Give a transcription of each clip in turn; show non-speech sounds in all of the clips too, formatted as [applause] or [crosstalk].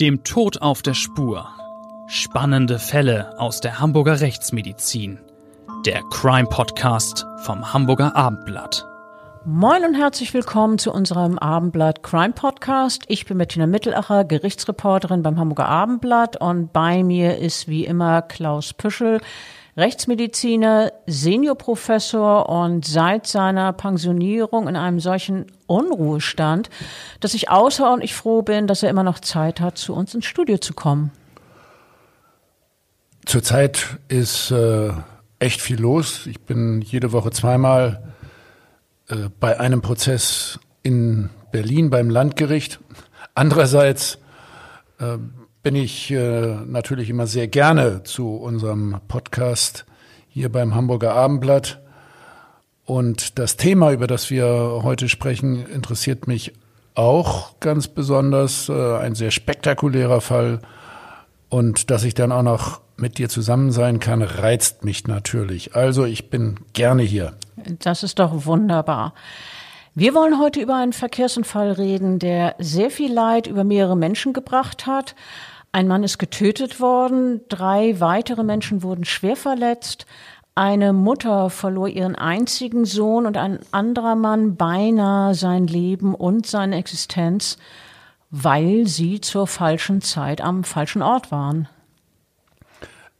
Dem Tod auf der Spur. Spannende Fälle aus der Hamburger Rechtsmedizin. Der Crime Podcast vom Hamburger Abendblatt. Moin und herzlich willkommen zu unserem Abendblatt Crime Podcast. Ich bin Bettina Mittelacher, Gerichtsreporterin beim Hamburger Abendblatt und bei mir ist wie immer Klaus Püschel, Rechtsmediziner, Seniorprofessor und seit seiner Pensionierung in einem solchen Unruhestand, dass ich außerordentlich froh bin, dass er immer noch Zeit hat, zu uns ins Studio zu kommen. Zurzeit ist äh, echt viel los. Ich bin jede Woche zweimal äh, bei einem Prozess in Berlin beim Landgericht. Andererseits äh, bin ich äh, natürlich immer sehr gerne zu unserem Podcast hier beim Hamburger Abendblatt. Und das Thema, über das wir heute sprechen, interessiert mich auch ganz besonders. Äh, ein sehr spektakulärer Fall. Und dass ich dann auch noch mit dir zusammen sein kann, reizt mich natürlich. Also ich bin gerne hier. Das ist doch wunderbar. Wir wollen heute über einen Verkehrsunfall reden, der sehr viel Leid über mehrere Menschen gebracht hat. Ein Mann ist getötet worden, drei weitere Menschen wurden schwer verletzt. Eine Mutter verlor ihren einzigen Sohn und ein anderer Mann beinahe sein Leben und seine Existenz, weil sie zur falschen Zeit am falschen Ort waren.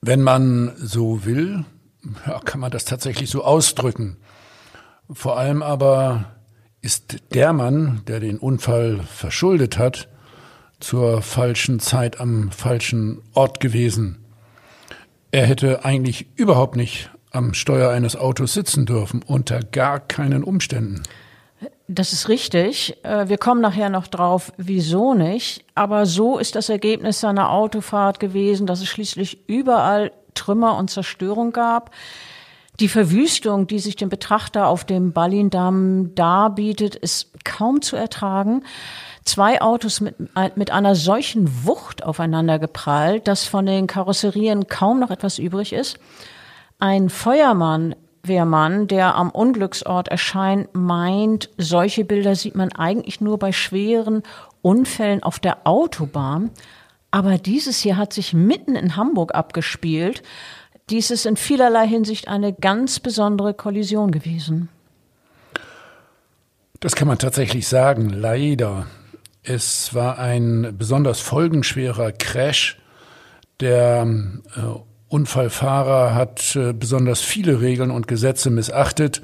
Wenn man so will, kann man das tatsächlich so ausdrücken. Vor allem aber ist der Mann, der den Unfall verschuldet hat, zur falschen Zeit am falschen Ort gewesen. Er hätte eigentlich überhaupt nicht am Steuer eines Autos sitzen dürfen, unter gar keinen Umständen. Das ist richtig. Äh, wir kommen nachher noch drauf, wieso nicht. Aber so ist das Ergebnis seiner Autofahrt gewesen, dass es schließlich überall Trümmer und Zerstörung gab. Die Verwüstung, die sich dem Betrachter auf dem Ballindamm darbietet, ist kaum zu ertragen. Zwei Autos mit, mit einer solchen Wucht aufeinander geprallt, dass von den Karosserien kaum noch etwas übrig ist. Ein Feuermann, Wehrmann, der am Unglücksort erscheint, meint, solche Bilder sieht man eigentlich nur bei schweren Unfällen auf der Autobahn. Aber dieses hier hat sich mitten in Hamburg abgespielt. Dies ist in vielerlei Hinsicht eine ganz besondere Kollision gewesen. Das kann man tatsächlich sagen, leider. Es war ein besonders folgenschwerer Crash. Der äh, Unfallfahrer hat äh, besonders viele Regeln und Gesetze missachtet,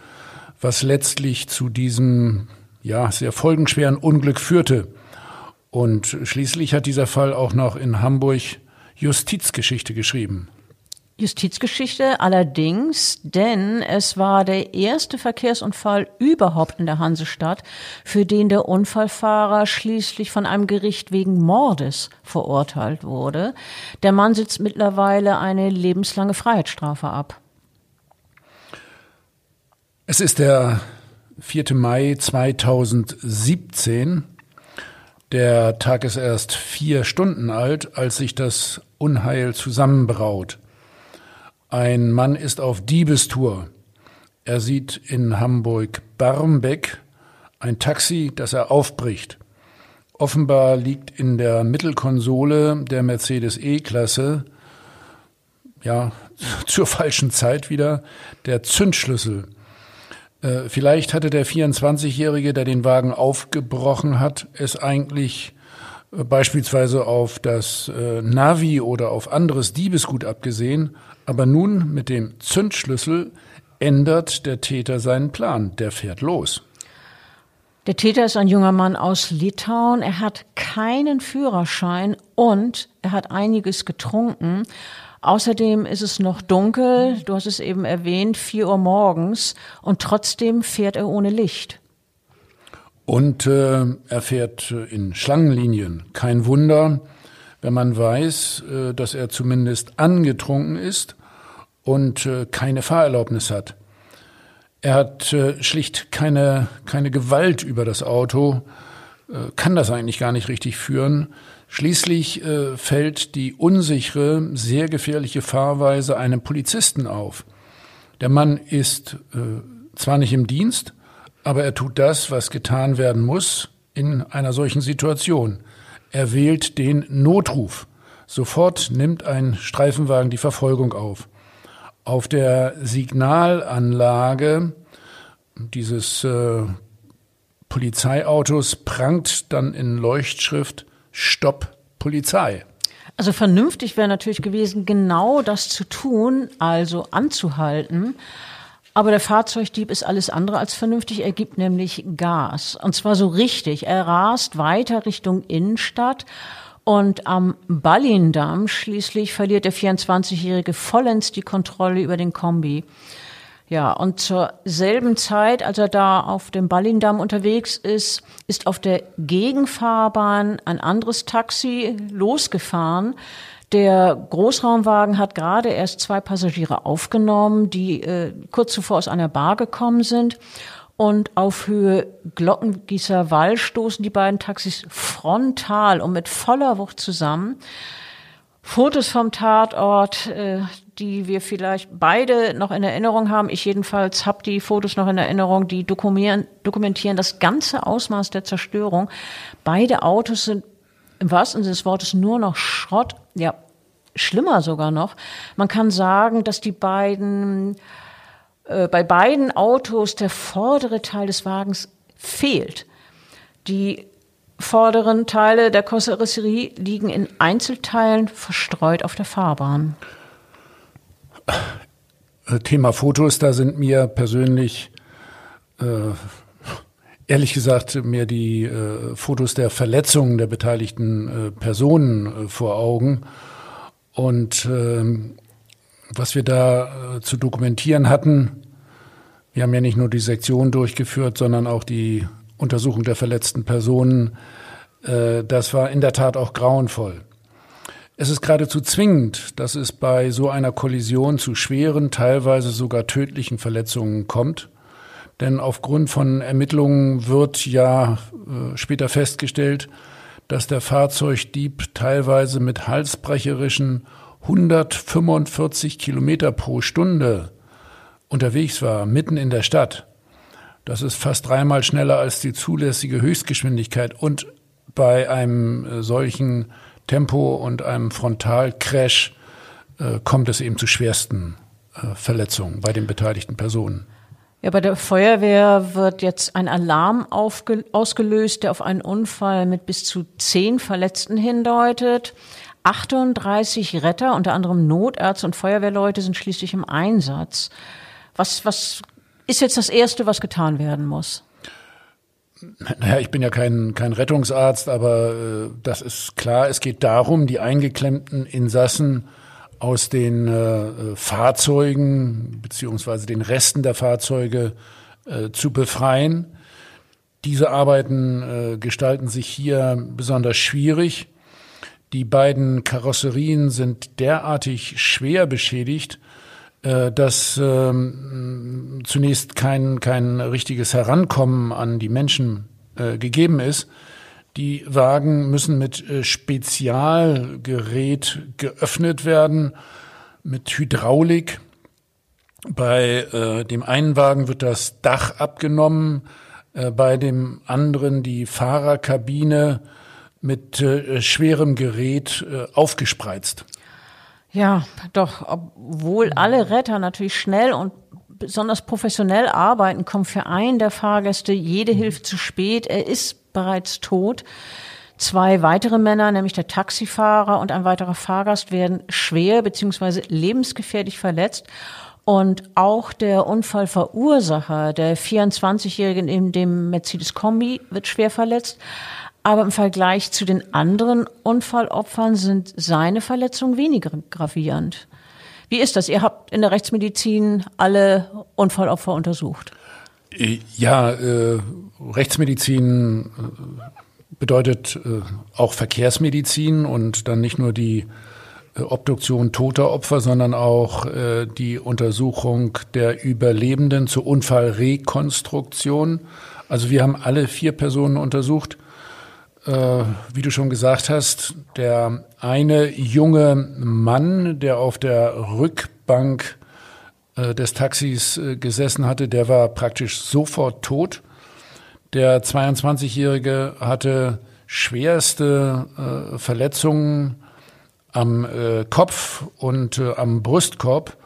was letztlich zu diesem ja, sehr folgenschweren Unglück führte. Und schließlich hat dieser Fall auch noch in Hamburg Justizgeschichte geschrieben. Justizgeschichte allerdings, denn es war der erste Verkehrsunfall überhaupt in der Hansestadt, für den der Unfallfahrer schließlich von einem Gericht wegen Mordes verurteilt wurde. Der Mann sitzt mittlerweile eine lebenslange Freiheitsstrafe ab. Es ist der 4. Mai 2017. Der Tag ist erst vier Stunden alt, als sich das Unheil zusammenbraut. Ein Mann ist auf Diebestour. Er sieht in Hamburg-Barmbek ein Taxi, das er aufbricht. Offenbar liegt in der Mittelkonsole der Mercedes E-Klasse, ja, [laughs] zur falschen Zeit wieder, der Zündschlüssel. Äh, vielleicht hatte der 24-Jährige, der den Wagen aufgebrochen hat, es eigentlich äh, beispielsweise auf das äh, Navi oder auf anderes Diebesgut abgesehen, aber nun mit dem Zündschlüssel ändert der Täter seinen Plan. Der fährt los. Der Täter ist ein junger Mann aus Litauen. Er hat keinen Führerschein und er hat einiges getrunken. Außerdem ist es noch dunkel. Du hast es eben erwähnt, vier Uhr morgens. Und trotzdem fährt er ohne Licht. Und äh, er fährt in Schlangenlinien. Kein Wunder wenn man weiß, äh, dass er zumindest angetrunken ist und äh, keine Fahrerlaubnis hat. Er hat äh, schlicht keine, keine Gewalt über das Auto, kann das eigentlich gar nicht richtig führen. Schließlich fällt die unsichere, sehr gefährliche Fahrweise einem Polizisten auf. Der Mann ist zwar nicht im Dienst, aber er tut das, was getan werden muss in einer solchen Situation. Er wählt den Notruf. Sofort nimmt ein Streifenwagen die Verfolgung auf. Auf der Signalanlage dieses äh, Polizeiautos prangt dann in Leuchtschrift Stopp Polizei. Also vernünftig wäre natürlich gewesen, genau das zu tun, also anzuhalten. Aber der Fahrzeugdieb ist alles andere als vernünftig. Er gibt nämlich Gas. Und zwar so richtig. Er rast weiter Richtung Innenstadt. Und am Ballindamm schließlich verliert der 24-Jährige vollends die Kontrolle über den Kombi. Ja, und zur selben Zeit, als er da auf dem Ballindamm unterwegs ist, ist auf der Gegenfahrbahn ein anderes Taxi losgefahren. Der Großraumwagen hat gerade erst zwei Passagiere aufgenommen, die äh, kurz zuvor aus einer Bar gekommen sind. Und auf Höhe Glockengießer Wall stoßen die beiden Taxis frontal und mit voller Wucht zusammen. Fotos vom Tatort, äh, die wir vielleicht beide noch in Erinnerung haben. Ich jedenfalls habe die Fotos noch in Erinnerung, die dokumentieren, dokumentieren das ganze Ausmaß der Zerstörung. Beide Autos sind im wahrsten Sinne des Wortes nur noch Schrott. Ja, schlimmer sogar noch. Man kann sagen, dass die beiden, äh, bei beiden Autos der vordere Teil des Wagens fehlt. Die vorderen Teile der Karosserie liegen in Einzelteilen verstreut auf der Fahrbahn. Thema Fotos, da sind mir persönlich äh, ehrlich gesagt mir die äh, Fotos der Verletzungen der beteiligten äh, Personen äh, vor Augen. Und ähm, was wir da äh, zu dokumentieren hatten, wir haben ja nicht nur die Sektion durchgeführt, sondern auch die Untersuchung der verletzten Personen. Äh, das war in der Tat auch grauenvoll. Es ist geradezu zwingend, dass es bei so einer Kollision zu schweren, teilweise sogar tödlichen Verletzungen kommt. Denn aufgrund von Ermittlungen wird ja äh, später festgestellt, dass der Fahrzeugdieb teilweise mit halsbrecherischen 145 Kilometer pro Stunde unterwegs war, mitten in der Stadt. Das ist fast dreimal schneller als die zulässige Höchstgeschwindigkeit. Und bei einem äh, solchen Tempo und einem Frontalcrash äh, kommt es eben zu schwersten äh, Verletzungen bei den beteiligten Personen. Ja, bei der Feuerwehr wird jetzt ein Alarm ausgelöst, der auf einen Unfall mit bis zu zehn Verletzten hindeutet. 38 Retter, unter anderem Notärzte und Feuerwehrleute, sind schließlich im Einsatz. Was, was ist jetzt das Erste, was getan werden muss? Naja, ich bin ja kein, kein Rettungsarzt, aber äh, das ist klar. Es geht darum, die eingeklemmten Insassen aus den äh, Fahrzeugen beziehungsweise den Resten der Fahrzeuge äh, zu befreien. Diese Arbeiten äh, gestalten sich hier besonders schwierig. Die beiden Karosserien sind derartig schwer beschädigt, äh, dass ähm, zunächst kein, kein richtiges Herankommen an die Menschen äh, gegeben ist. Die Wagen müssen mit äh, Spezialgerät geöffnet werden, mit Hydraulik. Bei äh, dem einen Wagen wird das Dach abgenommen, äh, bei dem anderen die Fahrerkabine mit äh, schwerem Gerät äh, aufgespreizt. Ja, doch, obwohl alle Retter natürlich schnell und besonders professionell arbeiten, kommt für einen der Fahrgäste jede Hilfe zu spät. Er ist bereits tot. Zwei weitere Männer, nämlich der Taxifahrer und ein weiterer Fahrgast, werden schwer bzw. lebensgefährlich verletzt. Und auch der Unfallverursacher, der 24-Jährige in dem Mercedes Kombi, wird schwer verletzt. Aber im Vergleich zu den anderen Unfallopfern sind seine Verletzungen weniger gravierend. Wie ist das? Ihr habt in der Rechtsmedizin alle Unfallopfer untersucht. Ja, äh, Rechtsmedizin äh, bedeutet äh, auch Verkehrsmedizin und dann nicht nur die äh, Obduktion toter Opfer, sondern auch äh, die Untersuchung der Überlebenden zur Unfallrekonstruktion. Also wir haben alle vier Personen untersucht äh, wie du schon gesagt hast, der eine junge Mann, der auf der Rückbank äh, des Taxis äh, gesessen hatte, der war praktisch sofort tot. Der 22-Jährige hatte schwerste äh, Verletzungen am Kopf und am Brustkorb,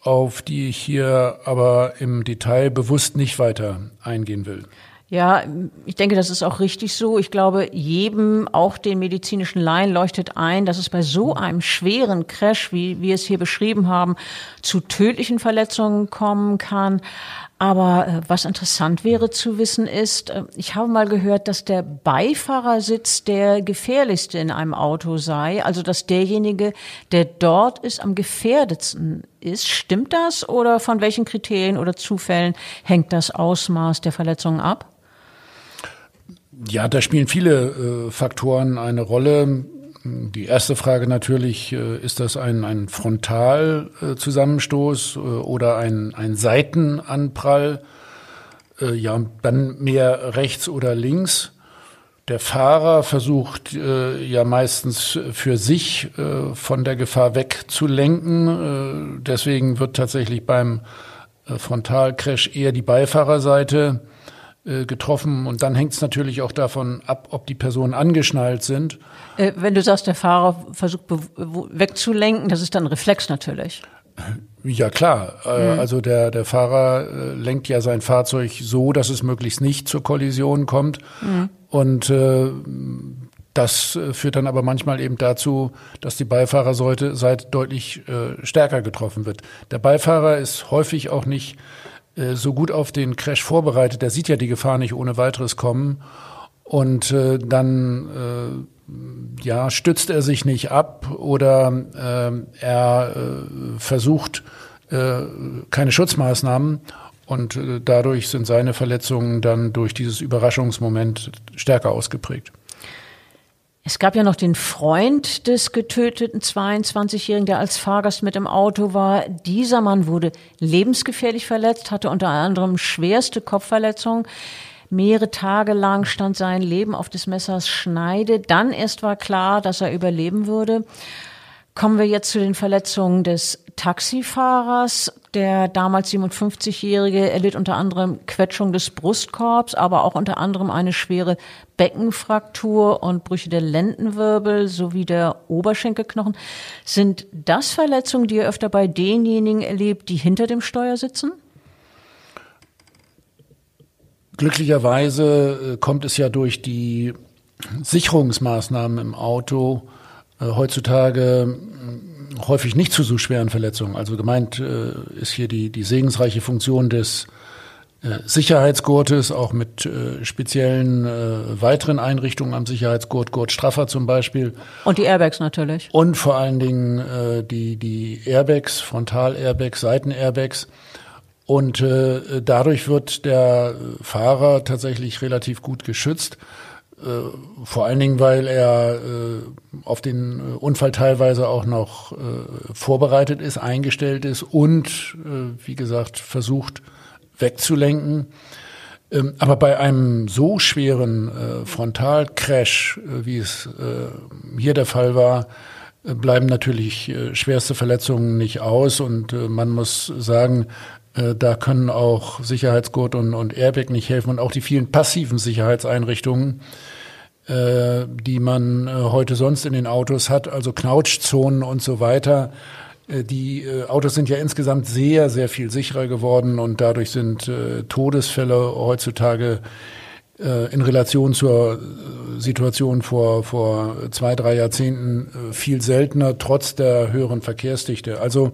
auf die ich hier aber im Detail bewusst nicht weiter eingehen will. Ja, ich denke, das ist auch richtig so. Ich glaube, jedem, auch den medizinischen Laien, leuchtet ein, dass es bei so einem schweren Crash, wie wir es hier beschrieben haben, zu tödlichen Verletzungen kommen kann. Aber äh, was interessant wäre zu wissen ist, äh, ich habe mal gehört, dass der Beifahrersitz der gefährlichste in einem Auto sei, also dass derjenige, der dort ist, am gefährdetsten ist. Stimmt das oder von welchen Kriterien oder Zufällen hängt das Ausmaß der Verletzungen ab? Ja, da spielen viele äh, Faktoren eine Rolle. Die erste Frage natürlich, äh, ist das ein, ein Frontalzusammenstoß äh, oder ein, ein Seitenanprall? Äh, ja, dann mehr rechts oder links. Der Fahrer versucht ja meistens für sich von der Gefahr wegzulenken. deswegen wird tatsächlich beim Frontalcrash eher die Beifahrerseite äh, getroffen. Und dann hängt es natürlich auch davon ab, ob die Personen angeschnallt sind. Äh, wenn du sagst, der Fahrer versucht wegzulenken, das ist dann Reflex natürlich. Ja klar, mhm. also der, der Fahrer lenkt ja sein Fahrzeug so, dass es möglichst nicht zur Kollision kommt. Mhm. Und äh, das führt dann aber manchmal eben dazu, dass die Beifahrerseite deutlich äh, stärker getroffen wird. Der Beifahrer ist häufig auch nicht äh, so gut auf den Crash vorbereitet. Der sieht ja die Gefahr nicht ohne weiteres kommen. Und äh, dann äh, ja, stützt er sich nicht ab oder äh, er äh, versucht äh, keine Schutzmaßnahmen. Und äh, dadurch sind seine Verletzungen dann durch dieses Überraschungsmoment stärker ausgeprägt. Es gab ja noch den Freund des getöteten 22-Jährigen, der als Fahrgast mit im Auto war. Dieser Mann wurde lebensgefährlich verletzt, hatte unter anderem schwerste Kopfverletzungen. Mehrere Tage lang stand sein Leben auf des Messers Schneide. Dann erst war klar, dass er überleben würde. Kommen wir jetzt zu den Verletzungen des Taxifahrers. Der damals 57-Jährige erlitt unter anderem Quetschung des Brustkorbs, aber auch unter anderem eine schwere Beckenfraktur und Brüche der Lendenwirbel sowie der Oberschenkelknochen. Sind das Verletzungen, die ihr öfter bei denjenigen erlebt, die hinter dem Steuer sitzen? Glücklicherweise äh, kommt es ja durch die Sicherungsmaßnahmen im Auto heutzutage äh, häufig nicht zu so schweren Verletzungen. Also gemeint äh, ist hier die, die segensreiche Funktion des äh, Sicherheitsgurtes, auch mit äh, speziellen äh, weiteren Einrichtungen am Sicherheitsgurt, Gurt Straffer zum Beispiel. Und die Airbags natürlich. Und vor allen Dingen äh, die, die Airbags, Frontal-Airbags, Seiten-Airbags. Und äh, dadurch wird der Fahrer tatsächlich relativ gut geschützt. Äh, vor allen Dingen, weil er äh, auf den äh, Unfall teilweise auch noch vorbereitet ist, eingestellt ist und, wie gesagt, versucht wegzulenken. Ähm, aber bei einem so schweren Frontalcrash, wie es hier der Fall war, bleiben natürlich schwerste Verletzungen nicht aus und man muss sagen, da können auch Sicherheitsgurt und, und Airbag nicht helfen und auch die vielen passiven Sicherheitseinrichtungen, äh, die man äh, heute sonst in den Autos hat, also Knautschzonen und so weiter. Äh, die äh, Autos sind ja insgesamt sehr, sehr viel sicherer geworden und dadurch sind äh, Todesfälle heutzutage äh, in Relation zur Situation vor, vor zwei, drei Jahrzehnten viel seltener, trotz der höheren Verkehrsdichte. Also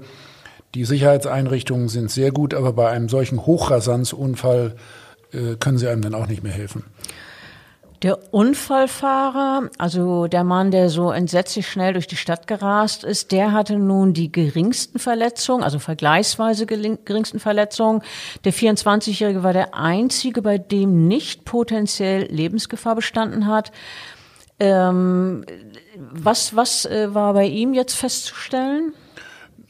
die Sicherheitseinrichtungen sind sehr gut, aber bei einem solchen Hochrasanzunfall äh, können sie einem dann auch nicht mehr helfen. Der Unfallfahrer, also der Mann, der so entsetzlich schnell durch die Stadt gerast ist, der hatte nun die geringsten Verletzungen, also vergleichsweise geringsten Verletzungen. Der 24-Jährige war der einzige, bei dem nicht potenziell Lebensgefahr bestanden hat. Ähm, was was äh, war bei ihm jetzt festzustellen?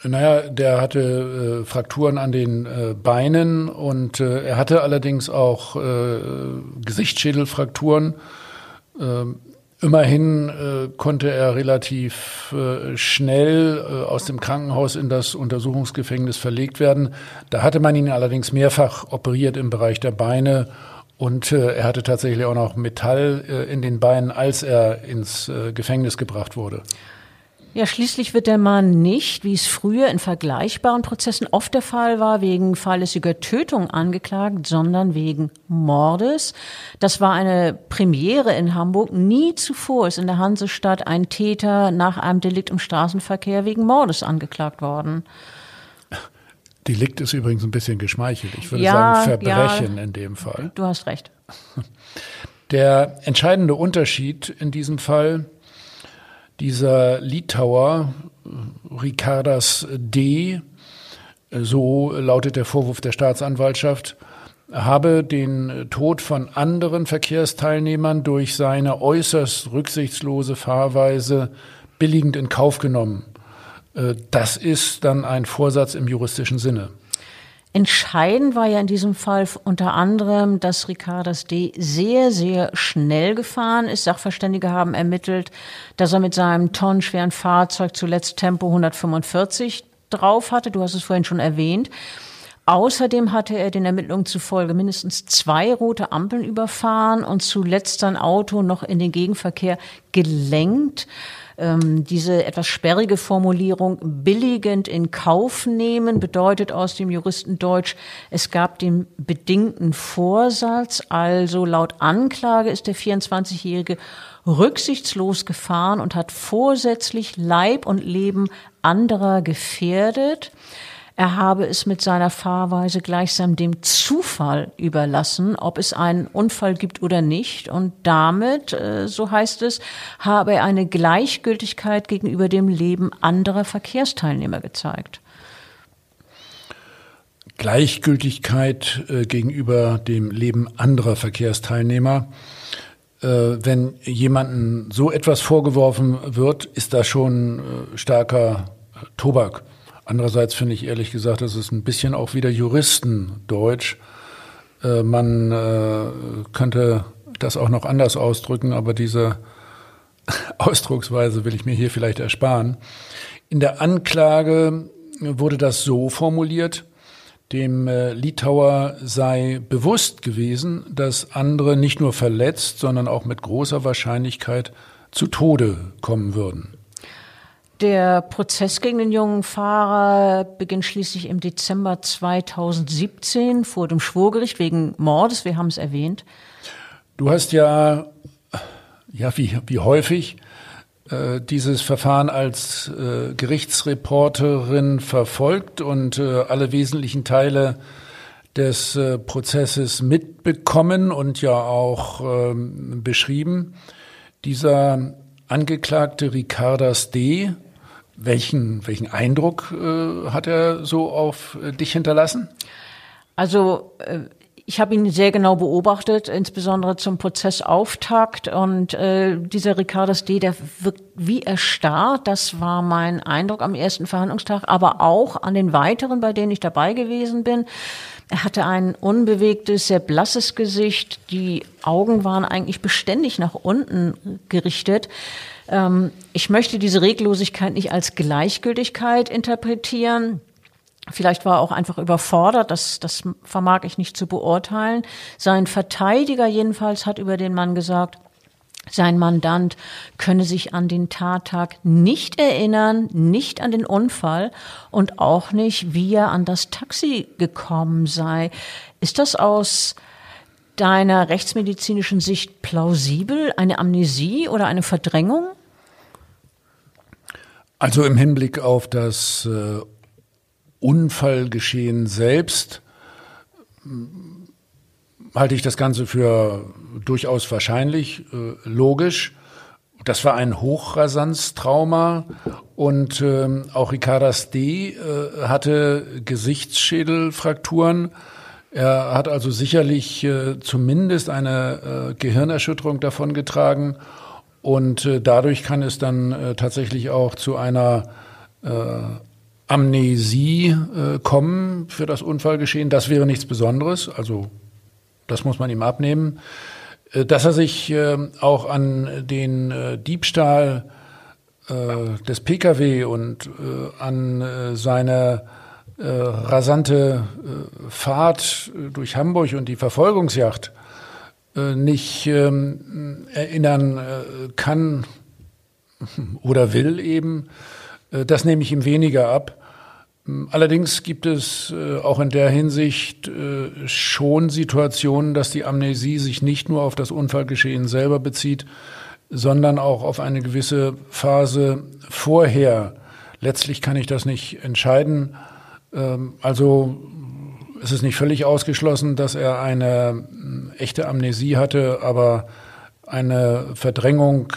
Naja, der hatte äh, Frakturen an den äh, Beinen und äh, er hatte allerdings auch äh, Gesichtsschädelfrakturen. Ähm, immerhin äh, konnte er relativ äh, schnell aus dem Krankenhaus in das Untersuchungsgefängnis verlegt werden. Da hatte man ihn allerdings mehrfach operiert im Bereich der Beine Und er hatte tatsächlich auch noch Metall in den Beinen, als er ins Gefängnis gebracht wurde. Ja, schließlich wird der Mann nicht, wie es früher in vergleichbaren Prozessen oft der Fall war, wegen fahrlässiger Tötung angeklagt, sondern wegen Mordes. Das war eine Premiere in Hamburg. Nie zuvor ist in der Hansestadt ein Täter nach einem Delikt im Straßenverkehr wegen Mordes angeklagt worden. Delikt ist übrigens ein bisschen geschmeichelt. Ich würde ja, sagen Verbrechen ja, in dem Fall. Du hast recht. Der entscheidende Unterschied in diesem Fall dieser Litauer, Ricardas D., so lautet der Vorwurf der Staatsanwaltschaft, habe den Tod von anderen Verkehrsteilnehmern durch seine äußerst rücksichtslose Fahrweise billigend in Kauf genommen. Äh, das ist dann ein Vorsatz im juristischen Sinne. Entscheidend war ja in diesem Fall unter anderem, dass Ricardas D. sehr, sehr schnell gefahren ist. Sachverständige haben ermittelt, dass er mit seinem tonnenschweren Fahrzeug zuletzt Tempo 145 drauf hatte. Du hast es vorhin schon erwähnt. Außerdem hatte er den Ermittlungen zufolge mindestens zwei rote Ampeln überfahren und zuletzt sein Auto noch in den Gegenverkehr gelenkt ähm, diese etwas sperrige Formulierung billigend in Kauf nehmen bedeutet aus dem Juristendeutsch, es gab den bedingten Vorsatz, also laut Anklage ist der 24-Jährige rücksichtslos gefahren und hat vorsätzlich Leib und Leben anderer gefährdet. Er habe es mit seiner Fahrweise gleichsam dem Zufall überlassen, ob es einen Unfall gibt oder nicht. Und damit, äh, so heißt es, habe er eine Gleichgültigkeit gegenüber dem Leben anderer Verkehrsteilnehmer gezeigt. Gleichgültigkeit äh, gegenüber dem Leben anderer Verkehrsteilnehmer. Äh, wenn jemandem so etwas vorgeworfen wird, ist da schon starker Tobak. Andererseits finde ich ehrlich gesagt, das ist ein bisschen auch wieder Juristendeutsch. Äh, man äh, könnte das auch noch anders ausdrücken, aber diese [laughs] Ausdrucksweise will ich mir hier vielleicht ersparen. In der Anklage wurde das so formuliert, dem äh, Litauer sei bewusst gewesen, dass andere nicht nur verletzt, sondern auch mit großer Wahrscheinlichkeit zu Tode kommen würden. Der Prozess gegen den jungen Fahrer beginnt schließlich im Dezember 2017 vor dem Schwurgericht wegen Mordes. Wir haben es erwähnt. Du hast ja, ja wie, wie häufig, äh, dieses Verfahren als äh, Gerichtsreporterin verfolgt und äh, alle wesentlichen Teile des äh, Prozesses mitbekommen und ja auch ähm, beschrieben. Dieser Angeklagte Ricardas D., welchen, welchen Eindruck äh, hat er so auf äh, dich hinterlassen? Also äh, ich habe ihn sehr genau beobachtet, insbesondere zum Prozessauftakt. Und äh, dieser Ricardas D., der wirkt wie erstarrt. Das war mein Eindruck am ersten Verhandlungstag, aber auch an den weiteren, bei denen ich dabei gewesen bin. Er hatte ein unbewegtes, sehr blasses Gesicht. Die Augen waren eigentlich beständig nach unten gerichtet. Ähm, ich möchte diese Reglosigkeit nicht als Gleichgültigkeit interpretieren. Vielleicht war er auch einfach überfordert, das, das vermag ich nicht zu beurteilen. Sein Verteidiger jedenfalls hat über den Mann gesagt, sein Mandant könne sich an den Tattag nicht erinnern, nicht an den Unfall und auch nicht, wie er an das Taxi gekommen sei. Ist das aus deiner rechtsmedizinischen Sicht plausibel, eine Amnesie oder eine Verdrängung? Also im Hinblick auf das äh, Unfallgeschehen selbst hm, halte ich das Ganze für durchaus wahrscheinlich, äh, logisch. Das war ein Hochrasanztrauma und äh, auch Ricardas D. Äh, hatte Gesichtsschädelfrakturen. Er hat also sicherlich äh, zumindest eine äh, Gehirnerschütterung davongetragen und äh, dadurch kann es dann äh, tatsächlich auch zu einer äh, Amnesie äh, kommen für das Unfallgeschehen. Das wäre nichts Besonderes. Also das muss man ihm abnehmen. Dass er sich auch an den Diebstahl des Pkw und an seine äh, rasante äh, Fahrt durch Hamburg und die Verfolgungsjacht äh, nicht ähm, erinnern äh, kann [laughs] oder will eben, äh, das nehme ich ihm weniger ab. Allerdings gibt es äh, auch in der Hinsicht äh, schon Situationen, dass die Amnesie sich nicht nur auf das Unfallgeschehen selber bezieht, sondern auch auf eine gewisse Phase vorher. Letztlich kann ich das nicht entscheiden. Ähm, also es ist nicht völlig ausgeschlossen, dass er eine echte Amnesie hatte, aber eine Verdrängung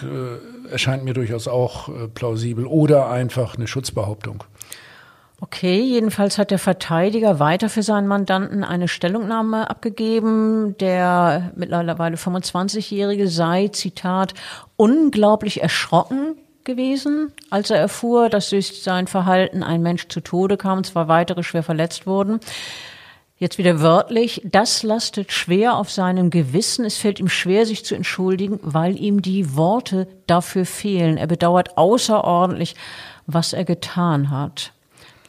erscheint mir durchaus auch plausibel oder einfach eine Schutzbehauptung. Okay, jedenfalls hat der Verteidiger weiter für seinen Mandanten eine Stellungnahme abgegeben. Der mittlerweile 25-Jährige sei, Zitat, unglaublich erschrocken gewesen, als er erfuhr, dass durch sein Verhalten ein Mensch zu Tode kam und zwei weitere schwer verletzt wurden. Jetzt wieder wörtlich, das lastet schwer auf seinem Gewissen. Es fällt ihm schwer, sich zu entschuldigen, weil ihm die Worte dafür fehlen. Er bedauert außerordentlich, was er getan hat.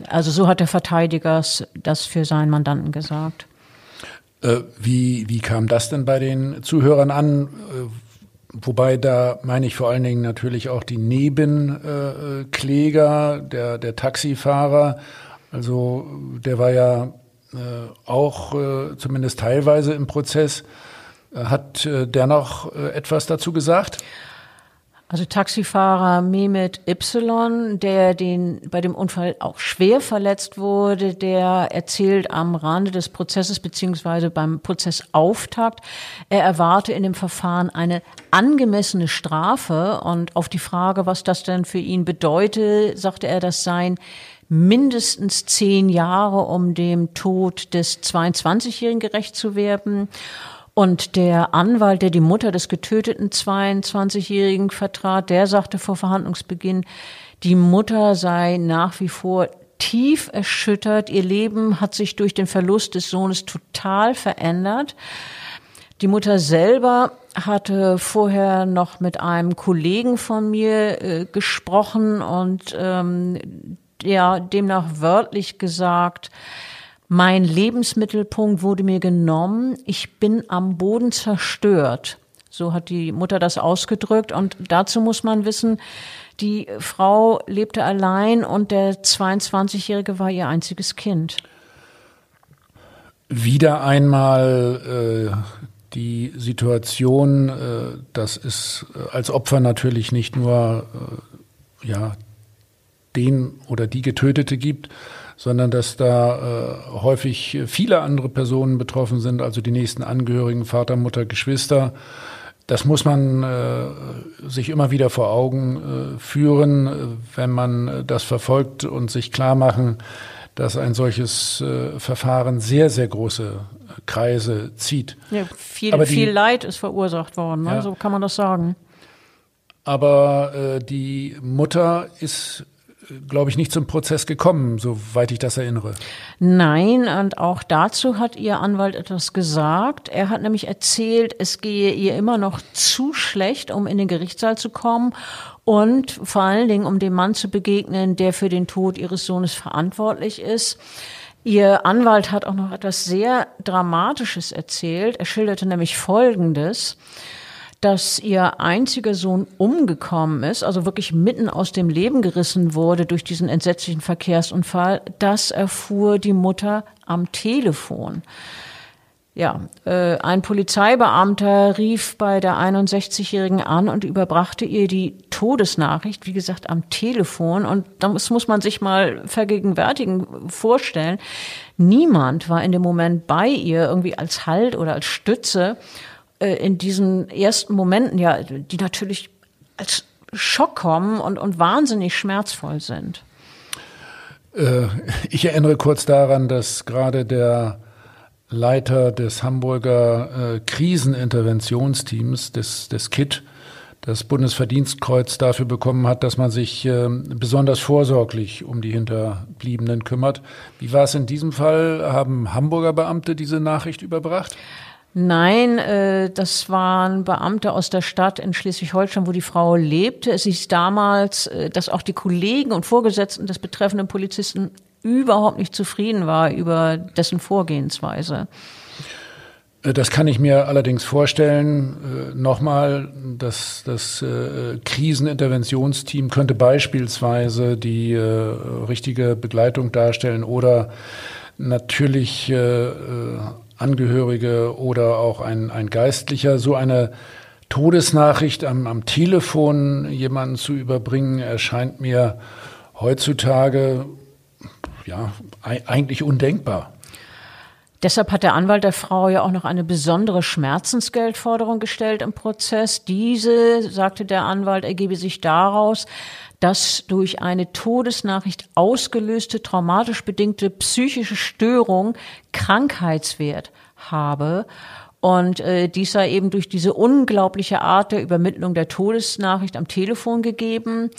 Also so hat der Verteidiger das für seinen Mandanten gesagt. Äh, wie, wie kam das denn bei den Zuhörern an? Äh, wobei da meine ich vor allen Dingen natürlich auch die Nebenkläger, der, der Taxifahrer. Also der war ja äh, auch äh, zumindest teilweise im Prozess. Äh, hat äh, der noch äh, etwas dazu gesagt? Also Taxifahrer Mehmet Y, der den, bei dem Unfall auch schwer verletzt wurde, der erzählt am Rande des Prozesses beziehungsweise beim Prozessauftakt, er erwarte in dem Verfahren eine angemessene Strafe und auf die Frage, was das denn für ihn bedeutet, sagte er, das seien mindestens zehn Jahre, um dem Tod des 22-Jährigen gerecht zu werden. Und der Anwalt, der die Mutter des getöteten 22-Jährigen vertrat, der sagte vor Verhandlungsbeginn, die Mutter sei nach wie vor tief erschüttert. Ihr Leben hat sich durch den Verlust des Sohnes total verändert. Die Mutter selber hatte vorher noch mit einem Kollegen von mir äh, gesprochen und ähm, ja, demnach wörtlich gesagt, mein Lebensmittelpunkt wurde mir genommen. Ich bin am Boden zerstört. So hat die Mutter das ausgedrückt. Und dazu muss man wissen, die Frau lebte allein und der 22-Jährige war ihr einziges Kind. Wieder einmal äh, die Situation, äh, dass es äh, als Opfer natürlich nicht nur äh, ja, den oder die Getötete gibt, sondern dass da äh, häufig viele andere Personen betroffen sind, also die nächsten Angehörigen, Vater, Mutter, Geschwister. Das muss man äh, sich immer wieder vor Augen äh, führen, wenn man das verfolgt und sich klar machen, dass ein solches äh, Verfahren sehr, sehr große Kreise zieht. Ja, viel, die, viel Leid ist verursacht worden, ne? ja. so kann man das sagen. Aber äh, die Mutter ist glaube ich, nicht zum Prozess gekommen, soweit ich das erinnere. Nein, und auch dazu hat ihr Anwalt etwas gesagt. Er hat nämlich erzählt, es gehe ihr immer noch zu schlecht, um in den Gerichtssaal zu kommen und vor allen Dingen, um dem Mann zu begegnen, der für den Tod ihres Sohnes verantwortlich ist. Ihr Anwalt hat auch noch etwas sehr Dramatisches erzählt. Er schilderte nämlich Folgendes dass ihr einziger Sohn umgekommen ist, also wirklich mitten aus dem Leben gerissen wurde durch diesen entsetzlichen Verkehrsunfall, das erfuhr die Mutter am Telefon. Ja, äh, ein Polizeibeamter rief bei der 61-Jährigen an und überbrachte ihr die Todesnachricht, wie gesagt, am Telefon. Und das muss man sich mal vergegenwärtigen, vorstellen. Niemand war in dem Moment bei ihr irgendwie als Halt oder als Stütze. Äh, in diesen ersten Momenten, ja, die natürlich als Schock kommen und, und wahnsinnig schmerzvoll sind. Äh, ich erinnere kurz daran, dass gerade der Leiter des Hamburger äh, Kriseninterventionsteams, des, des KIT, das Bundesverdienstkreuz dafür bekommen hat, dass man sich besonders vorsorglich um die Hinterbliebenen kümmert. Wie war es in diesem Fall? Haben Hamburger Beamte diese Nachricht überbracht? Nein, äh, das waren Beamte aus der Stadt in Schleswig-Holstein, wo die Frau lebte. Es hieß damals, äh, dass auch die Kollegen und Vorgesetzten des betreffenden Polizisten überhaupt nicht zufrieden war über dessen Vorgehensweise. Äh, das kann ich mir allerdings vorstellen. Äh, nochmal, das, das äh, Kriseninterventionsteam könnte beispielsweise die äh, richtige Begleitung darstellen oder natürlich äh, Angehörige oder auch ein, ein Geistlicher. So eine Todesnachricht am, am Telefon jemanden zu überbringen, erscheint mir heutzutage ja eigentlich undenkbar. Deshalb hat der Anwalt der Frau ja auch noch eine besondere Schmerzensgeldforderung gestellt im Prozess. Diese, sagte der Anwalt, ergebe sich daraus, dass durch eine Todesnachricht ausgelöste traumatisch bedingte psychische Störung Krankheitswert habe. Und äh, dies sei eben durch diese unglaubliche Art der Übermittlung der Todesnachricht am Telefon gegeben.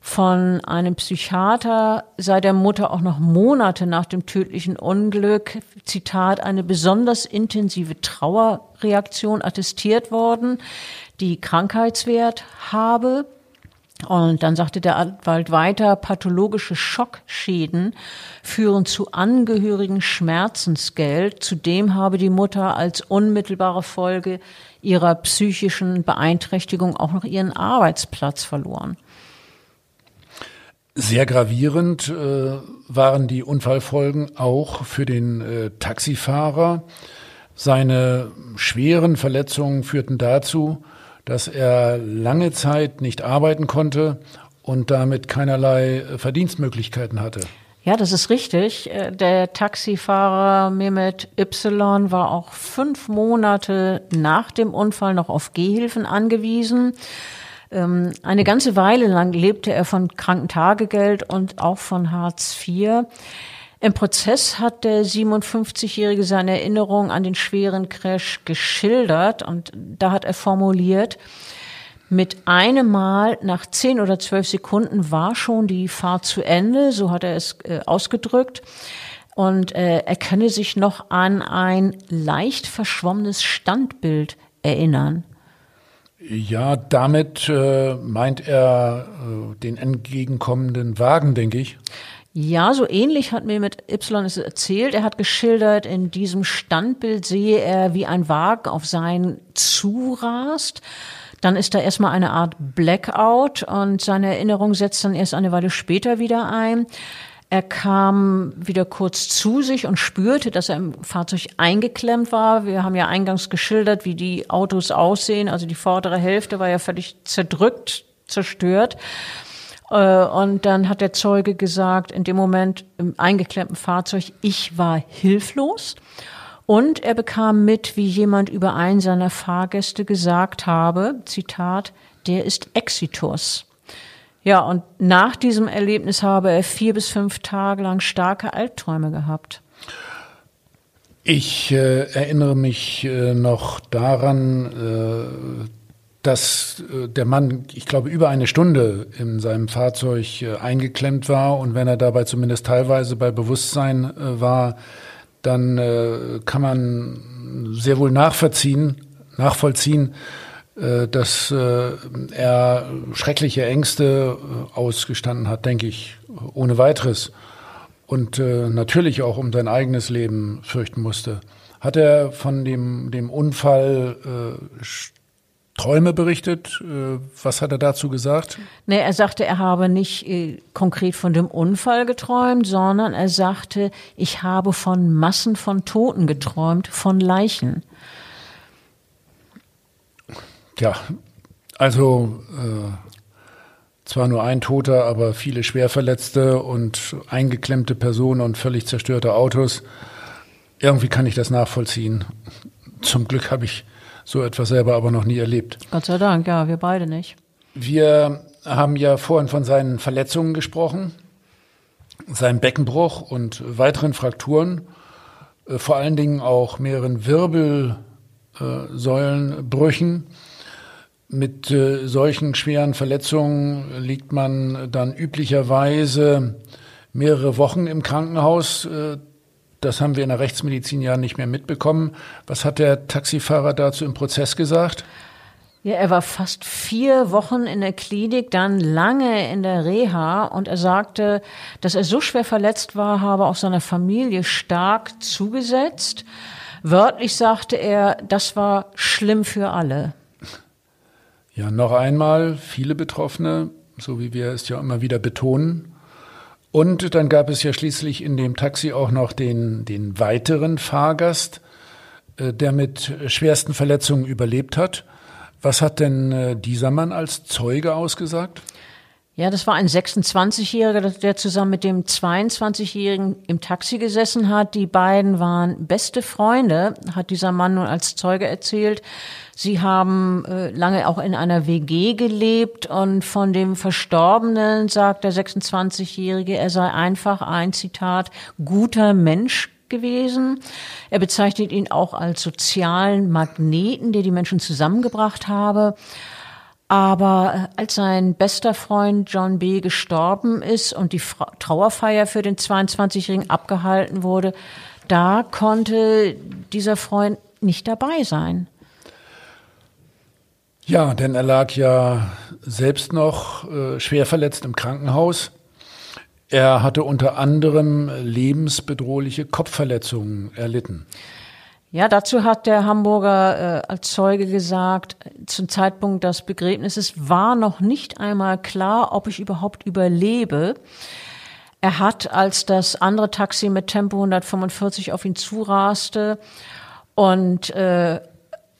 Von einem Psychiater sei der Mutter auch noch Monate nach dem tödlichen Unglück, Zitat, eine besonders intensive Trauerreaktion attestiert worden, die Krankheitswert habe. Und dann sagte der Anwalt weiter, pathologische Schockschäden führen zu angehörigen Schmerzensgeld. Zudem habe die Mutter als unmittelbare Folge ihrer psychischen Beeinträchtigung auch noch ihren Arbeitsplatz verloren. Sehr gravierend äh, waren die Unfallfolgen auch für den äh, Taxifahrer. Seine schweren Verletzungen führten dazu, dass er lange Zeit nicht arbeiten konnte und damit keinerlei äh, Verdienstmöglichkeiten hatte. Ja, das ist richtig. Äh, der Taxifahrer Mehmet Y war auch fünf Monate nach dem Unfall noch auf Gehhilfen angewiesen. Ähm, eine ganze Weile lang lebte er von Krankentagegeld und auch von Hartz IV. Im Prozess hat der 57-Jährige seine Erinnerung an den schweren Crash geschildert und da hat er formuliert, mit einem Mal nach zehn oder zwölf Sekunden war schon die Fahrt zu Ende, so hat er es äh, ausgedrückt. Und äh, er könne sich noch an ein leicht verschwommenes Standbild erinnern. Ja, damit äh, meint er äh, den entgegenkommenden Wagen, denke ich. Ja, so ähnlich hat mir mit Y es erzählt. Er hat geschildert, in diesem Standbild sehe er, wie ein Wagen auf seinen zurast. Dann ist da erstmal eine Art Blackout und seine Erinnerung setzt dann erst eine Weile später wieder ein. Er kam wieder kurz zu sich und spürte, dass er im Fahrzeug eingeklemmt war. Wir haben ja eingangs geschildert, wie die Autos aussehen. Also die vordere Hälfte war ja völlig zerdrückt, zerstört. Äh, und dann hat der Zeuge gesagt, in dem Moment im eingeklemmten Fahrzeug, ich war hilflos. Und er bekam mit, wie jemand über einen seiner Fahrgäste gesagt habe, Zitat, der ist Exitus. Ja, und nach diesem Erlebnis habe er vier bis fünf Tage lang starke Albträume gehabt. Ich äh, erinnere mich äh, noch daran, äh, dass äh, der Mann, ich glaube, über eine Stunde in seinem Fahrzeug äh, eingeklemmt war und wenn er dabei zumindest teilweise bei Bewusstsein äh, war, dann kann man sehr wohl nachvollziehen, nachvollziehen, äh, dass äh, er schreckliche Ängste äh, ausgestanden hat, denke ich, ohne weiteres. Und natürlich auch um sein eigenes Leben fürchten musste. Hat er von dem, dem Unfall Träume berichtet? Was hat er dazu gesagt? Nee, er sagte, er habe nicht konkret von dem Unfall geträumt, sondern er sagte, ich habe von Massen von Toten geträumt, von Leichen. Ja, also äh, zwar nur ein Toter, aber viele Schwerverletzte und eingeklemmte Personen und völlig zerstörte Autos. Irgendwie kann ich das nachvollziehen. Zum Glück habe ich so etwas selber aber noch nie erlebt. Gott sei Dank, ja, wir beide nicht. Wir haben ja vorhin von seinen Verletzungen gesprochen, seinem Beckenbruch und weiteren Frakturen, äh, vor allen Dingen auch mehreren Wirbelsäulenbrüchen. Mit äh, solchen schweren Verletzungen liegt man dann üblicherweise mehrere Wochen im Krankenhaus. Das haben wir in der Rechtsmedizin ja nicht mehr mitbekommen. Was hat der Taxifahrer dazu im Prozess gesagt? Ja, er war fast vier Wochen in der Klinik, dann lange in der Reha und er sagte, dass er so schwer verletzt war, habe auch seiner Familie stark zugesetzt. Wörtlich sagte er, das war schlimm für alle. Ja, noch einmal, viele Betroffene, so wie wir es ja immer wieder betonen. Und dann gab es ja schließlich in dem Taxi auch noch den, den weiteren Fahrgast, äh, der mit schwersten Verletzungen überlebt hat. Was hat denn äh, dieser Mann als Zeuge ausgesagt? Ja, das war ein 26-Jähriger, der zusammen mit dem 22-Jährigen im Taxi gesessen hat. Die beiden waren beste Freunde, hat dieser Mann nun als Zeuge erzählt. Sie haben äh, lange auch in einer WG gelebt und von dem Verstorbenen sagt der 26-Jährige, er sei einfach ein Zitat guter Mensch gewesen. Er bezeichnet ihn auch als sozialen Magneten, der die Menschen zusammengebracht habe. Aber äh, als sein bester Freund John B. gestorben ist und die Trauerfeier für den 22-Jährigen abgehalten wurde, da konnte dieser Freund nicht dabei sein. Ja, denn er lag ja selbst noch äh, schwer verletzt im Krankenhaus. Er hatte unter anderem lebensbedrohliche Kopfverletzungen erlitten. Ja, dazu hat der Hamburger äh, als Zeuge gesagt, zum Zeitpunkt des Begräbnisses war noch nicht einmal klar, ob ich überhaupt überlebe. Er hat, als das andere Taxi mit Tempo 145 auf ihn zuraste und äh,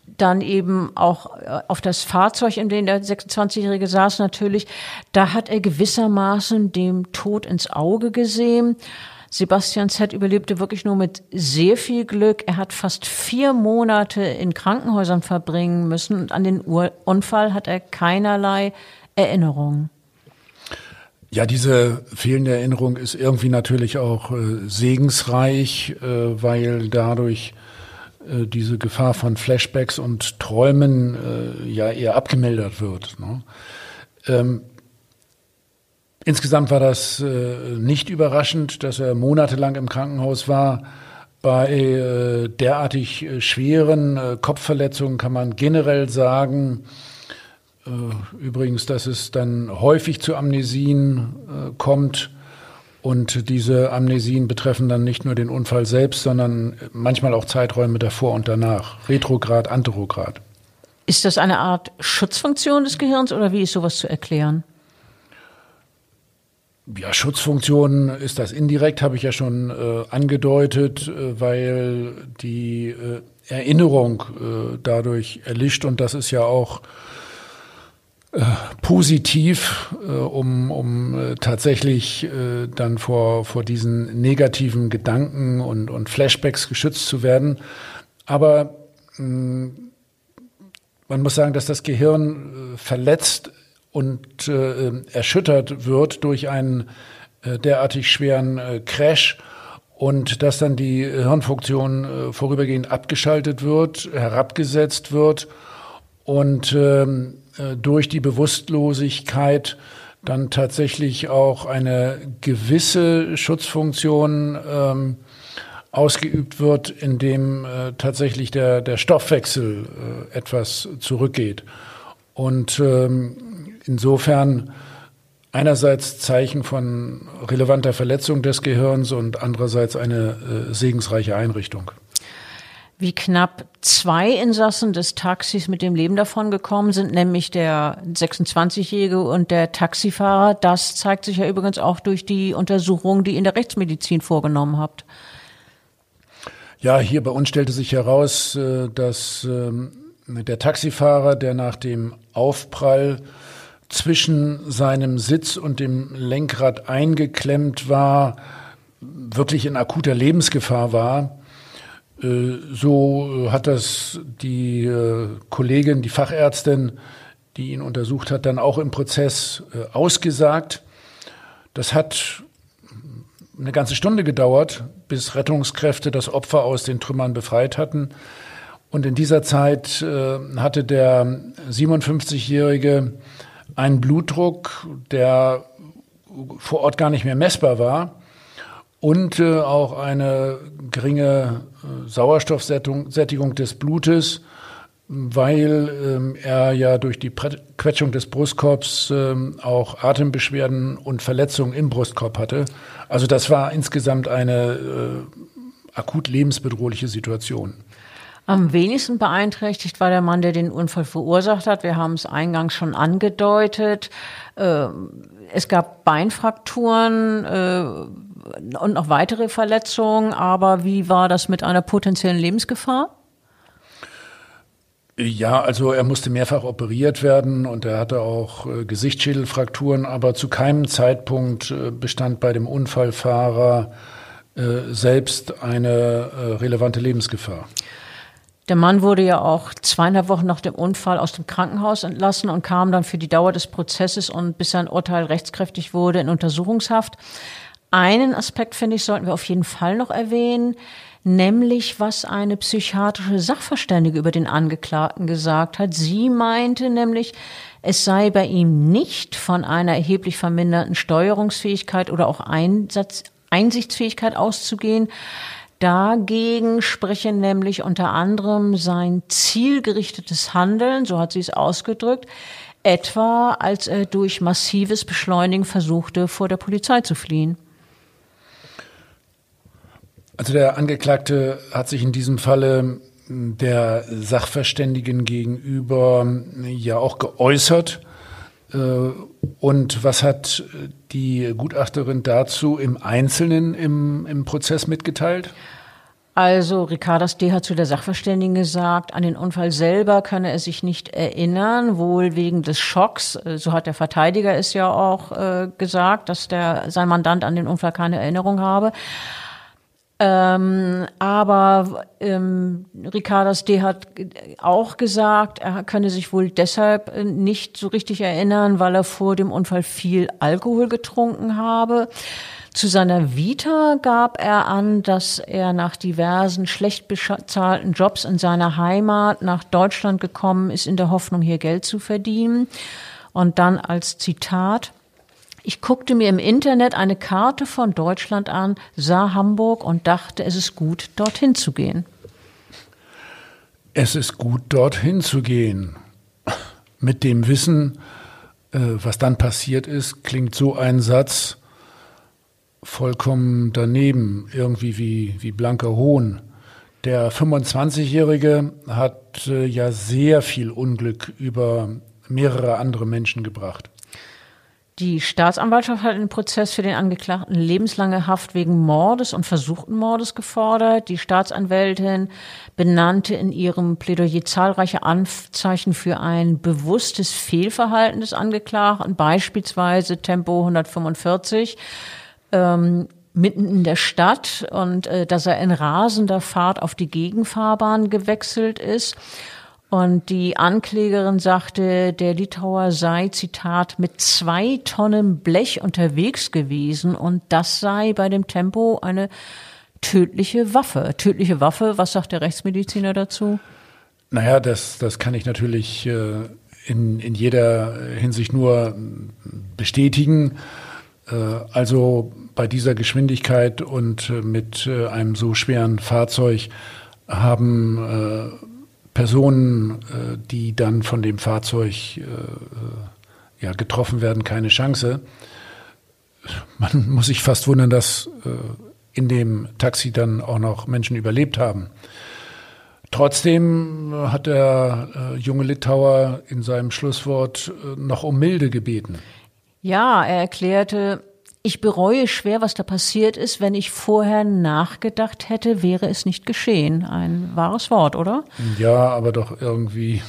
dann eben auch äh, auf das Fahrzeug, in dem der 26-Jährige saß, natürlich, da hat er gewissermaßen dem Tod ins Auge gesehen Sebastian Z überlebte wirklich nur mit sehr viel Glück. Er hat fast vier Monate in Krankenhäusern verbringen müssen und an den Unfall hat er keinerlei Erinnerung. Ja, diese fehlende Erinnerung ist irgendwie natürlich auch äh, segensreich, äh, weil dadurch äh, diese Gefahr von Flashbacks und Träumen äh, ja eher abgemildert wird. Ne? Ähm, Insgesamt war das äh, nicht überraschend, dass er monatelang im Krankenhaus war. Bei äh, derartig äh, schweren Kopfverletzungen kann man generell sagen, übrigens, dass es dann häufig zu Amnesien kommt. Und diese Amnesien betreffen dann nicht nur den Unfall selbst, sondern manchmal auch Zeiträume davor und danach. Retrograd, Anterograd. Ist das eine Art Schutzfunktion des Gehirns oder wie ist sowas zu erklären? Ja, Schutzfunktion ist das indirekt, habe ich ja schon äh, angedeutet, äh, weil die äh, Erinnerung äh, dadurch erlischt und das ist ja auch äh, positiv, äh, um, um tatsächlich dann vor, vor diesen negativen Gedanken und, und Flashbacks geschützt zu werden. Aber mh, mm, man muss sagen, dass das Gehirn verletzt und äh, erschüttert wird durch einen äh, derartig schweren äh, Crash und dass dann die Hirnfunktion äh, vorübergehend abgeschaltet wird, herabgesetzt wird und ähm, äh, durch die Bewusstlosigkeit dann tatsächlich auch eine gewisse Schutzfunktion ähm, ausgeübt wird, indem äh, tatsächlich der, der Stoffwechsel äh, etwas zurückgeht. Und ähm, insofern einerseits Zeichen von relevanter Verletzung des Gehirns und andererseits eine äh, segensreiche Einrichtung. Wie knapp zwei Insassen des Taxis mit dem Leben davon gekommen sind, nämlich der 26-Jährige und der Taxifahrer, das zeigt sich ja übrigens auch durch die Untersuchung, die ihr in der Rechtsmedizin vorgenommen habt. Ja, hier bei uns stellte sich heraus, äh, dass ähm, der Taxifahrer, der nach dem Aufprall zwischen seinem Sitz und dem Lenkrad eingeklemmt war, wirklich in akuter Lebensgefahr war. Äh, so hat das die äh, Kollegin, die Fachärztin, die ihn untersucht hat, dann auch im Prozess äh, ausgesagt. Das hat eine ganze Stunde gedauert, bis Rettungskräfte das Opfer aus den Trümmern befreit hatten. Und in dieser Zeit hatte der 57-Jährige einen Blutdruck, der vor Ort gar nicht mehr messbar war und äh, auch eine geringe äh, Sauerstoffsättigung des Blutes, weil ähm, er ja durch die Quetschung des Brustkorbs ähm, auch Atembeschwerden und Verletzungen im Brustkorb hatte. Also das war insgesamt eine, äh, akut lebensbedrohliche Situation. Am wenigsten beeinträchtigt war der Mann, der den Unfall verursacht hat. Wir haben es eingangs schon angedeutet. Äh, es gab Beinfrakturen äh, und noch weitere Verletzungen. Aber wie war das mit einer potenziellen Lebensgefahr? Ja, also er musste mehrfach operiert werden und er hatte auch äh, Gesichtsschädelfrakturen, aber zu keinem Zeitpunkt äh, bestand bei dem Unfallfahrer äh, selbst eine äh, relevante Lebensgefahr. Der Mann wurde ja auch zweieinhalb Wochen nach dem Unfall aus dem Krankenhaus entlassen und kam dann für die Dauer des Prozesses und bis sein Urteil rechtskräftig wurde in Untersuchungshaft. Einen Aspekt, finde ich, sollten wir auf jeden Fall noch erwähnen, nämlich was eine psychiatrische Sachverständige über den Angeklagten gesagt hat. Sie meinte nämlich, es sei bei ihm nicht von einer erheblich verminderten Steuerungsfähigkeit oder auch Einsatz, Einsichtsfähigkeit auszugehen. Dagegen spreche nämlich unter anderem sein zielgerichtetes Handeln, so hat sie es ausgedrückt, etwa als er durch massives Beschleunigen versuchte, vor der Polizei zu fliehen. Also der Angeklagte hat sich in diesem Falle der Sachverständigen gegenüber ja auch geäußert. Äh, und was hat die Gutachterin dazu im Einzelnen im, im Prozess mitgeteilt? Also Ricardas D. hat zu der Sachverständigen gesagt, an den Unfall selber könne er sich nicht erinnern, wohl wegen des Schocks. So hat der Verteidiger es ja auch äh, gesagt, dass der, sein Mandant an den Unfall keine Erinnerung habe. Ähm, aber ähm, Ricardas D. hat auch gesagt, er könne sich wohl deshalb nicht so richtig erinnern, weil er vor dem Unfall viel Alkohol getrunken habe. Zu seiner Vita gab er an, dass er nach diversen schlecht bezahlten Jobs in seiner Heimat nach Deutschland gekommen ist, in der Hoffnung, hier Geld zu verdienen. Und dann als Zitat, ich guckte mir im Internet eine Karte von Deutschland an, sah Hamburg und dachte, es ist gut, dorthin zu gehen. Es ist gut, dorthin zu gehen. Mit dem Wissen, äh, was dann passiert ist, klingt so ein Satz, vollkommen daneben, irgendwie wie, wie blanker Hohn. Der 25-Jährige hat äh, ja sehr viel Unglück über mehrere andere Menschen gebracht. Die Staatsanwaltschaft hat im Prozess für den Angeklagten lebenslange Haft wegen Mordes und versuchten Mordes gefordert. Die Staatsanwältin benannte in ihrem Plädoyer zahlreiche Anzeichen für ein bewusstes Fehlverhalten des Angeklagten, beispielsweise Tempo 145 ähm, mitten in der Stadt und äh, dass er in rasender Fahrt auf die Gegenfahrbahn gewechselt ist. Und die Anklägerin sagte, der Litauer sei, Zitat, mit zwei Tonnen Blech unterwegs gewesen und das sei bei dem Tempo eine tödliche Waffe. Tödliche Waffe, was sagt der Rechtsmediziner dazu? Naja, das, das kann ich natürlich äh, in, in jeder Hinsicht nur bestätigen. Äh, also bei dieser Geschwindigkeit und äh, mit einem so schweren Fahrzeug haben Personen, die dann von dem Fahrzeug ja, getroffen werden, keine Chance. Man [laughs] muss sich fast wundern, dass in dem Taxi dann auch noch Menschen überlebt haben. Trotzdem hat der junge Litauer in seinem Schlusswort noch um Milde gebeten. Ja, er erklärte, ich bereue schwer, was da passiert ist. Wenn ich vorher nachgedacht hätte, wäre es nicht geschehen. Ein wahres Wort, oder? Ja, aber doch irgendwie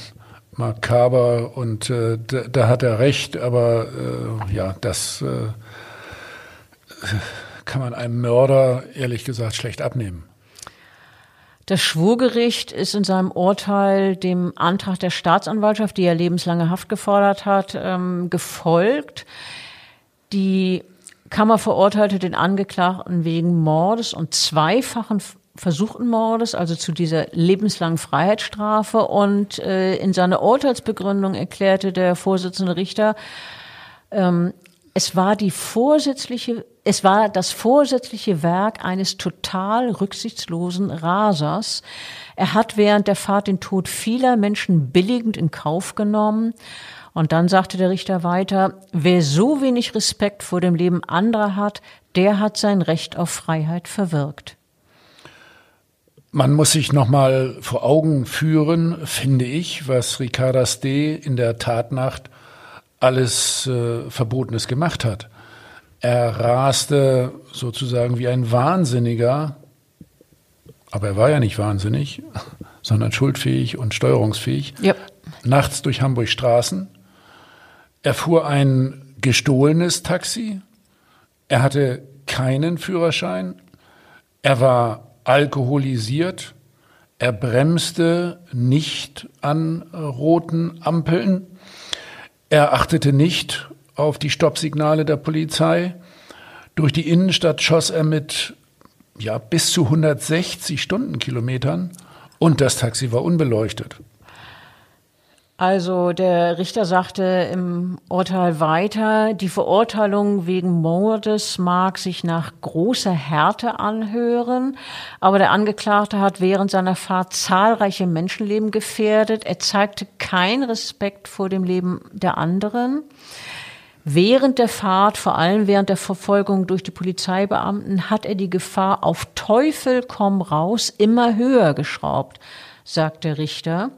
makaber und äh, da, da, hat er recht, aber äh, ja, das äh, kann man einem Mörder ehrlich gesagt schlecht abnehmen. Das Schwurgericht ist in seinem Urteil dem Antrag der Staatsanwaltschaft, die ja lebenslange Haft gefordert hat, ähm, gefolgt. Die Kammer verurteilte den Angeklagten wegen Mordes und zweifachen versuchten Mordes, also zu dieser lebenslangen Freiheitsstrafe. Und äh, in seiner Urteilsbegründung erklärte der Vorsitzende Richter, ähm, es war die vorsätzliche, es war das vorsätzliche Werk eines total rücksichtslosen Rasers. Er hat während der Fahrt den Tod vieler Menschen billigend in Kauf genommen. Und dann sagte der Richter weiter, wer so wenig Respekt vor dem Leben anderer hat, der hat sein Recht auf Freiheit verwirkt. Man muss sich nochmal vor Augen führen, finde ich, was Ricardas D. in der Tatnacht alles äh, Verbotenes gemacht hat. Er raste sozusagen wie ein Wahnsinniger, aber er war ja nicht wahnsinnig, [laughs] sondern schuldfähig und steuerungsfähig, ja. nachts durch Hamburg Straßen. Er fuhr ein gestohlenes Taxi. Er hatte keinen Führerschein. Er war alkoholisiert. Er bremste nicht an roten Ampeln. Er achtete nicht auf die Stoppsignale der Polizei. Durch die Innenstadt schoss er mit ja, bis zu 160 Stundenkilometern und das Taxi war unbeleuchtet. Also der Richter sagte im Urteil weiter, die Verurteilung wegen Mordes mag sich nach großer Härte anhören, aber der Angeklagte hat während seiner Fahrt zahlreiche Menschenleben gefährdet. Er zeigte keinen Respekt vor dem Leben der anderen. Während der Fahrt, vor allem während der Verfolgung durch die Polizeibeamten, hat er die Gefahr auf Teufel komm raus immer höher geschraubt, sagt der Richter.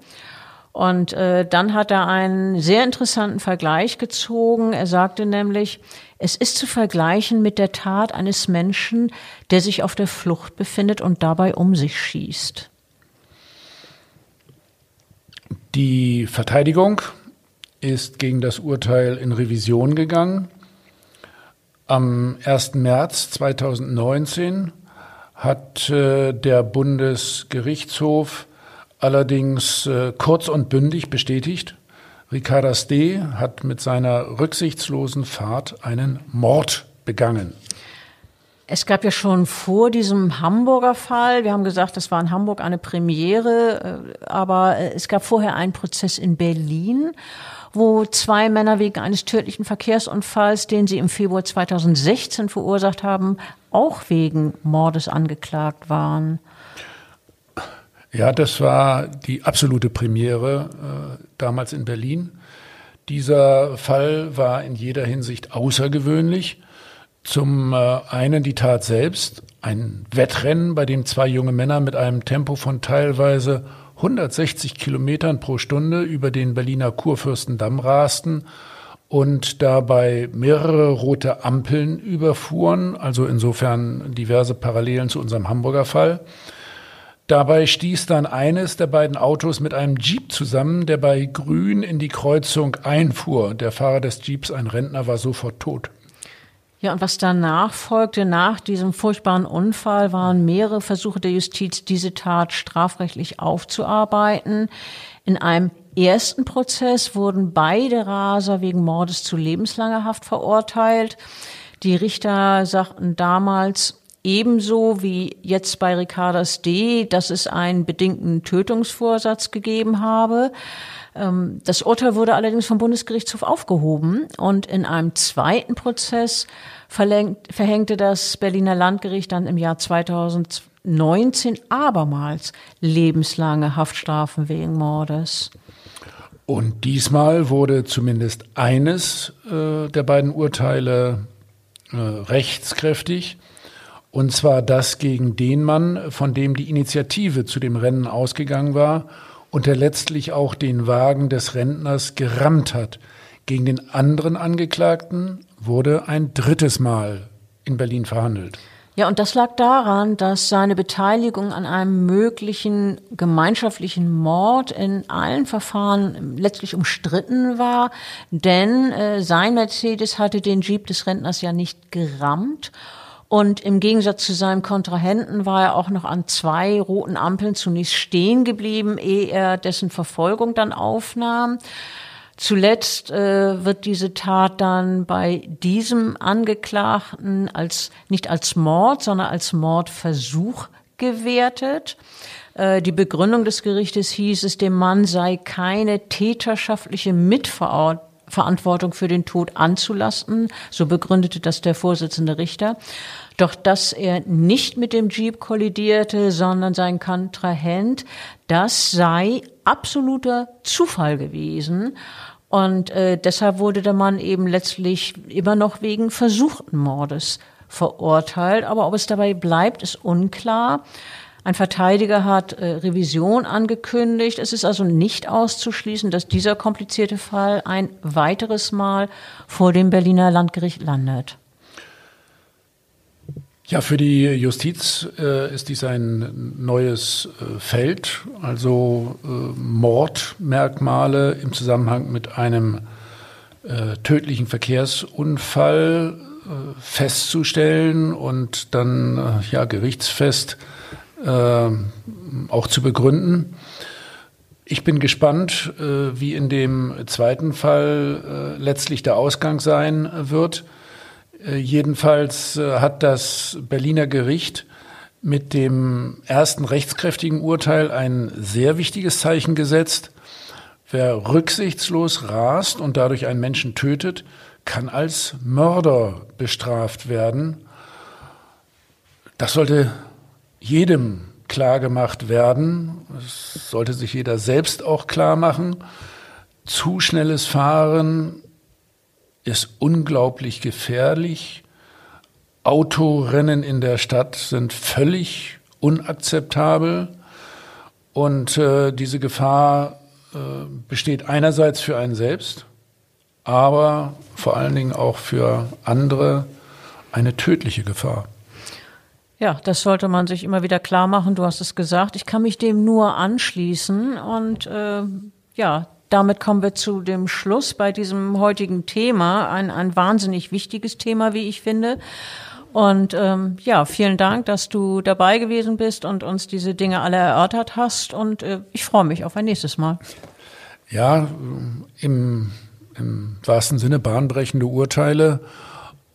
Und äh, dann hat er einen sehr interessanten Vergleich gezogen. Er sagte nämlich, es ist zu vergleichen mit der Tat eines Menschen, der sich auf der Flucht befindet und dabei um sich schießt. Die Verteidigung ist gegen das Urteil in Revision gegangen. Am 1. März 2019 hat äh, der Bundesgerichtshof allerdings äh, kurz und bündig bestätigt, Ricardas D. hat mit seiner rücksichtslosen Fahrt einen Mord begangen. Es gab ja schon vor diesem Hamburger Fall, wir haben gesagt, das war in Hamburg eine Premiere, äh, aber äh, es gab vorher einen Prozess in Berlin, wo zwei Männer wegen eines tödlichen Verkehrsunfalls, den sie im Februar 2016 verursacht haben, auch wegen Mordes angeklagt waren. Ja, das war die absolute Premiere äh, damals in Berlin. Dieser Fall war in jeder Hinsicht außergewöhnlich. Zum äh, einen die Tat selbst, ein Wettrennen, bei dem zwei junge Männer mit einem Tempo von teilweise 160 Kilometern pro Stunde über den Berliner Kurfürstendamm rasten und dabei mehrere rote Ampeln überfuhren, also insofern diverse Parallelen zu unserem Hamburger Fall. Dabei stieß dann eines der beiden Autos mit einem Jeep zusammen, der bei Grün in die Kreuzung einfuhr. Der Fahrer des Jeeps, ein Rentner, war sofort tot. Ja, und was danach folgte, nach diesem furchtbaren Unfall, waren mehrere Versuche der Justiz, diese Tat strafrechtlich aufzuarbeiten. In einem ersten Prozess wurden beide Raser wegen Mordes zu lebenslanger Haft verurteilt. Die Richter sagten damals, Ebenso wie jetzt bei Ricardas D., dass es einen bedingten Tötungsvorsatz gegeben habe. Ähm, das Urteil wurde allerdings vom Bundesgerichtshof aufgehoben und in einem zweiten Prozess verhängte das Berliner Landgericht dann im Jahr 2019 abermals lebenslange Haftstrafen wegen Mordes. Und diesmal wurde zumindest eines äh, der beiden Urteile äh, rechtskräftig. Und zwar das gegen den Mann, von dem die Initiative zu dem Rennen ausgegangen war und der letztlich auch den Wagen des Rentners gerammt hat. Gegen den anderen Angeklagten wurde ein drittes Mal in Berlin verhandelt. Ja, und das lag daran, dass seine Beteiligung an einem möglichen gemeinschaftlichen Mord in allen Verfahren letztlich umstritten war, denn äh, sein Mercedes hatte den Jeep des Rentners ja nicht gerammt und im Gegensatz zu seinem Kontrahenten war er auch noch an zwei roten Ampeln zunächst stehen geblieben, ehe er dessen Verfolgung dann aufnahm. Zuletzt äh, wird diese Tat dann bei diesem Angeklagten als nicht als Mord, sondern als Mordversuch gewertet. Äh, die Begründung des Gerichtes hieß es, dem Mann sei keine täterschaftliche Mitverantwortung Verantwortung für den Tod anzulasten. So begründete das der Vorsitzende Richter. Doch dass er nicht mit dem Jeep kollidierte, sondern sein Kontrahent, das sei absoluter Zufall gewesen. Und äh, deshalb wurde der Mann eben letztlich immer noch wegen versuchten Mordes verurteilt. Aber ob es dabei bleibt, ist unklar. Ein Verteidiger hat äh, Revision angekündigt. Es ist also nicht auszuschließen, dass dieser komplizierte Fall ein weiteres Mal vor dem Berliner Landgericht landet. Ja, für die Justiz äh, ist dies ein neues äh, Feld, also äh, Mordmerkmale im Zusammenhang mit einem äh, tödlichen Verkehrsunfall äh, festzustellen und dann äh, ja gerichtsfest auch zu begründen. Ich bin gespannt, wie in dem zweiten Fall letztlich der Ausgang sein wird. Äh, jedenfalls äh, hat das Berliner Gericht mit dem ersten rechtskräftigen Urteil ein sehr wichtiges Zeichen gesetzt. Wer rücksichtslos rast und dadurch einen Menschen tötet, kann als Mörder bestraft werden. Das sollte jedem klar gemacht werden. Das sollte sich jeder selbst auch klar machen. Zu schnelles Fahren ist unglaublich gefährlich. Autorennen in der Stadt sind völlig unakzeptabel. Und äh, diese Gefahr äh, besteht einerseits für einen selbst, aber vor allen Dingen auch für andere eine tödliche Gefahr. Ja, das sollte man sich immer wieder klar machen. Du hast es gesagt. Ich kann mich dem nur anschließen und äh, ja, damit kommen wir zu dem Schluss bei diesem heutigen Thema. Ein, ein wahnsinnig wichtiges Thema, wie ich finde. Und ähm, ja, vielen Dank, dass du dabei gewesen bist und uns diese Dinge alle erörtert hast. Und äh, ich freue mich auf ein nächstes Mal. Ja, im, im wahrsten Sinne bahnbrechende Urteile.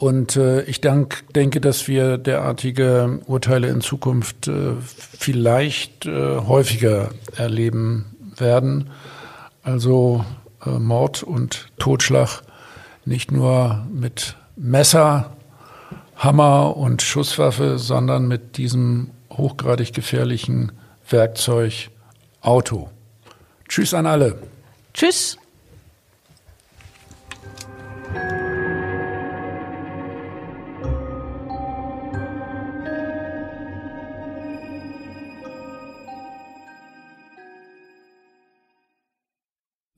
Und äh, ich denk, denke, dass wir derartige Urteile in Zukunft äh, vielleicht äh, häufiger erleben werden. Also äh, Mord und Totschlag nicht nur mit Messer, Hammer und Schusswaffe, sondern mit diesem hochgradig gefährlichen Werkzeug Auto. Tschüss an alle. Tschüss.